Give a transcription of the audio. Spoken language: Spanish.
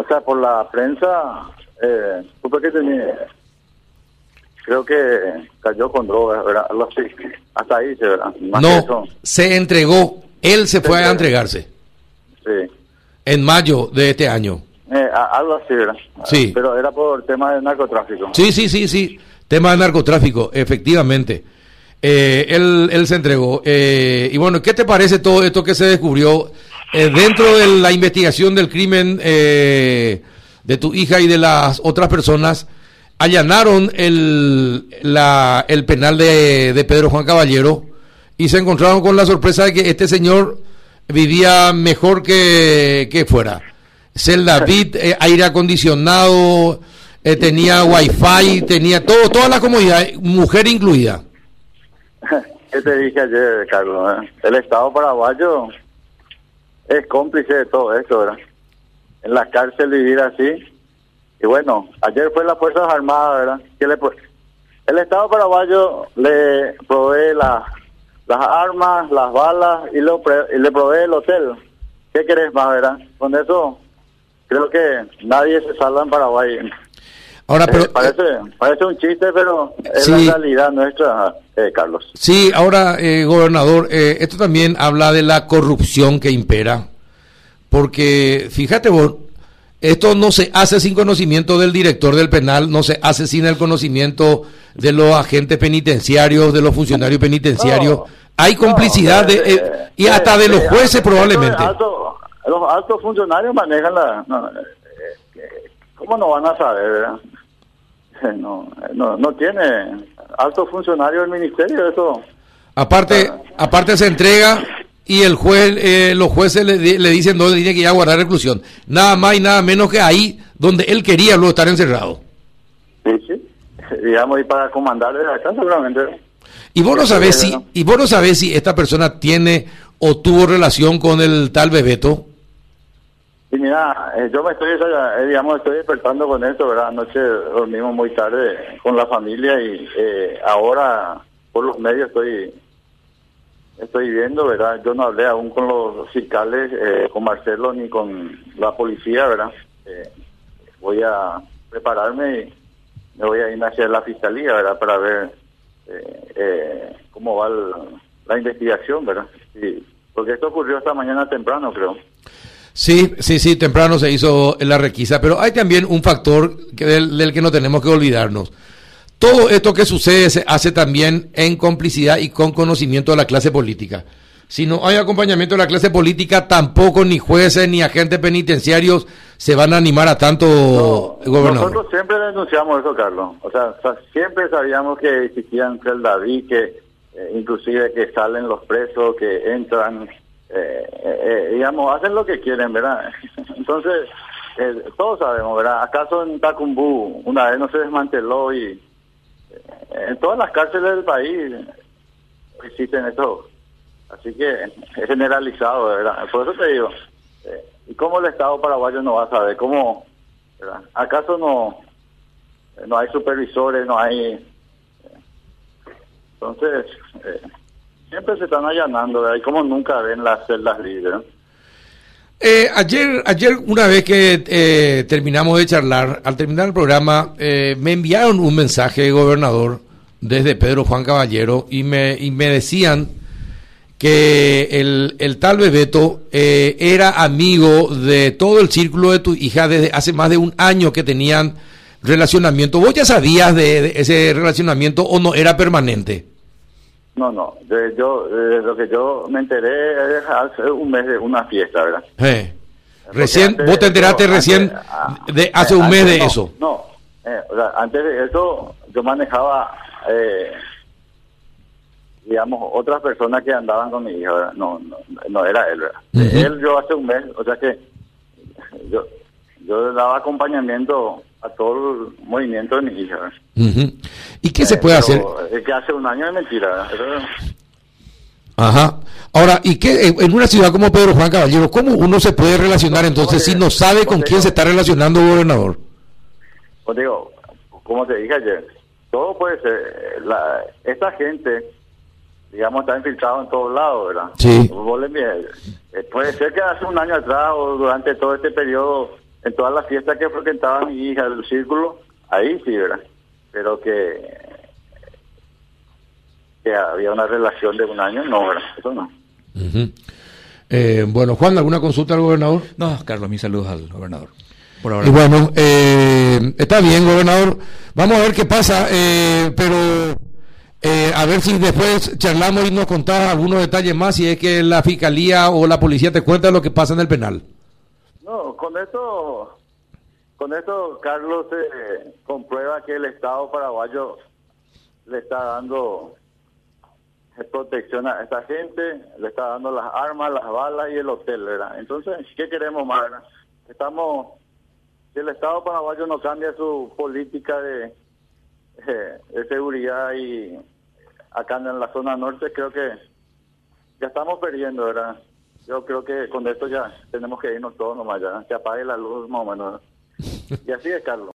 o sea, por la prensa, eh, supe que tenía, creo que cayó con drogas, ¿verdad? Algo así. Hasta ahí, ¿verdad? Más No, eso, se entregó. Él se fue a entregarse sí. en mayo de este año. Eh, algo así, ¿verdad? Sí. Pero era por tema de narcotráfico. Sí, sí, sí, sí. Tema de narcotráfico, efectivamente. Eh, él, él se entregó. Eh, y bueno, ¿qué te parece todo esto que se descubrió eh, dentro de la investigación del crimen eh, de tu hija y de las otras personas? Allanaron el, la- el penal de, de Pedro Juan Caballero y se encontraron con la sorpresa de que este señor vivía mejor que, que fuera. Celda Bit, eh, aire acondicionado, eh, tenía wifi, tenía todo, toda la comodidad, mujer incluida. ¿Qué te dije ayer, Carlos? eh? El Estado paraguayo es cómplice de todo esto, ¿verdad? En la cárcel vivir así. Y bueno, ayer fue las Fuerzas Armadas, ¿verdad? Que le el Estado paraguayo le provee la- las armas, las balas y, lo y le provee el hotel. ¿Qué querés más, verdad? Con eso creo que nadie se salva en Paraguay. Ahora, Eh, parece, parece un chiste, pero es Sí. la realidad nuestra, eh, Carlos. Sí, ahora, eh, gobernador, eh, esto también habla de la corrupción que impera, porque fíjate vos, esto no se hace sin conocimiento del director del penal, no se hace sin el conocimiento de los agentes penitenciarios, de los funcionarios penitenciarios. No, Hay complicidad de, eh, eh, y hasta eh, de los eh, jueces probablemente. alto- los altos funcionarios manejan la... no, eh, eh, ¿Cómo no van a saber, verdad? No, no, no tiene altos funcionarios del ministerio, eso... Aparte, aparte se entrega y el juez, eh, los jueces le, le dicen dónde tiene que ir a guardar reclusión. Nada más y nada menos que ahí donde él quería luego estar encerrado. Sí, sí. Digamos, y para comandar desde acá seguramente... Y vos no sabés si, y vos no sabés si esta persona tiene o tuvo relación con el tal Bebeto. Y mira, eh, yo me estoy, eh, digamos, estoy despertando con esto, ¿verdad? Anoche dormimos muy tarde con la familia y eh, ahora por los medios estoy estoy viendo, ¿verdad? Yo no hablé aún con los fiscales, eh, con Marcelo ni con la policía, ¿verdad? Eh, voy a prepararme y me voy a ir hacia la fiscalía, ¿verdad? Para ver eh, eh, cómo va la investigación, ¿verdad? Sí, porque esto ocurrió esta mañana temprano, creo. Sí, sí, sí, temprano se hizo la requisa, pero hay también un factor que del, del que no tenemos que olvidarnos. Todo esto que sucede se hace también en complicidad y con conocimiento de la clase política. Si no hay acompañamiento de la clase política, tampoco ni jueces ni agentes penitenciarios se van a animar a tanto, No, gobernador. Nosotros siempre denunciamos eso, Carlos. O sea, siempre sabíamos que existían David, que eh, inclusive que salen los presos, que entran, eh, eh, digamos, hacen lo que quieren, ¿verdad? Entonces, eh, todos sabemos, ¿verdad? ¿Acaso en Tacumbú una vez no se desmanteló y eh, en todas las cárceles del país existen estos? Así que es generalizado, ¿verdad? Por eso te digo, eh, ¿y cómo el Estado paraguayo no va a saber? ¿Cómo, verdad? ¿Acaso no, no hay supervisores, no hay... Entonces, eh, siempre se están allanando. Y como nunca ven las celdas libres. Eh, ayer, ayer, una vez que eh, terminamos de charlar, al terminar el programa, eh, me enviaron un mensaje, gobernador, desde Pedro Juan Caballero, y me, y me decían que el, el tal Bebeto eh, era amigo de todo el círculo de tu hija desde hace más de un año que tenían relacionamiento. ¿Vos ya sabías de, de ese relacionamiento o no era permanente? No, no, de, yo, de lo que yo me enteré es hace un mes de una fiesta, ¿verdad? Eh, Recién, vos te enteraste eso, recién antes- ah, de hace eh, un mes de no, eso. No, eh, o sea, antes de eso yo manejaba, eh, digamos, otras personas que andaban con mi hija, ¿verdad? No, no, no era él, ¿verdad? Él yo hace un mes, o sea que yo, yo le daba acompañamiento a todo el movimiento de mi hija, ¿verdad? Ujú. ¿Y qué se Eh, puede hacer? Es que hace un año es mentira, Ajá. Ahora, ¿y qué en una ciudad como Pedro Juan Caballero, cómo uno se puede relacionar entonces si no sabe con quién se está relacionando, gobernador? Pues digo, como te dije ayer, todo puede ser. eh, La, esta gente, digamos, está infiltrado en todos lados, ¿verdad? Sí. Eh, puede ser que hace un año atrás o durante todo este periodo en todas las fiestas que frecuentaba mi hija del círculo, ahí sí, ¿verdad? Pero que, que había una relación de un año, no, ¿verdad? Eso no. eh, bueno, Juan, ¿alguna consulta al gobernador? No, Carlos, mis saludos al gobernador. Por ahora. Y bueno, eh, está bien, gobernador. Vamos a ver qué pasa, eh, pero eh, a ver si después charlamos y nos contás algunos detalles más, si es que la fiscalía o la policía te cuenta lo que pasa en el penal. No, con esto, con esto Carlos se comprueba que el Estado paraguayo le está dando protección a esta gente, le está dando las armas, las balas y el hotel, ¿verdad? Entonces, ¿qué queremos más? Estamos, si el Estado paraguayo no cambia su política de, de seguridad y acá en la zona norte, creo que ya estamos perdiendo, ¿verdad? Yo creo que con esto ya tenemos que irnos todos nomás, ya, que apague la luz más o menos. Y así es, Carlos.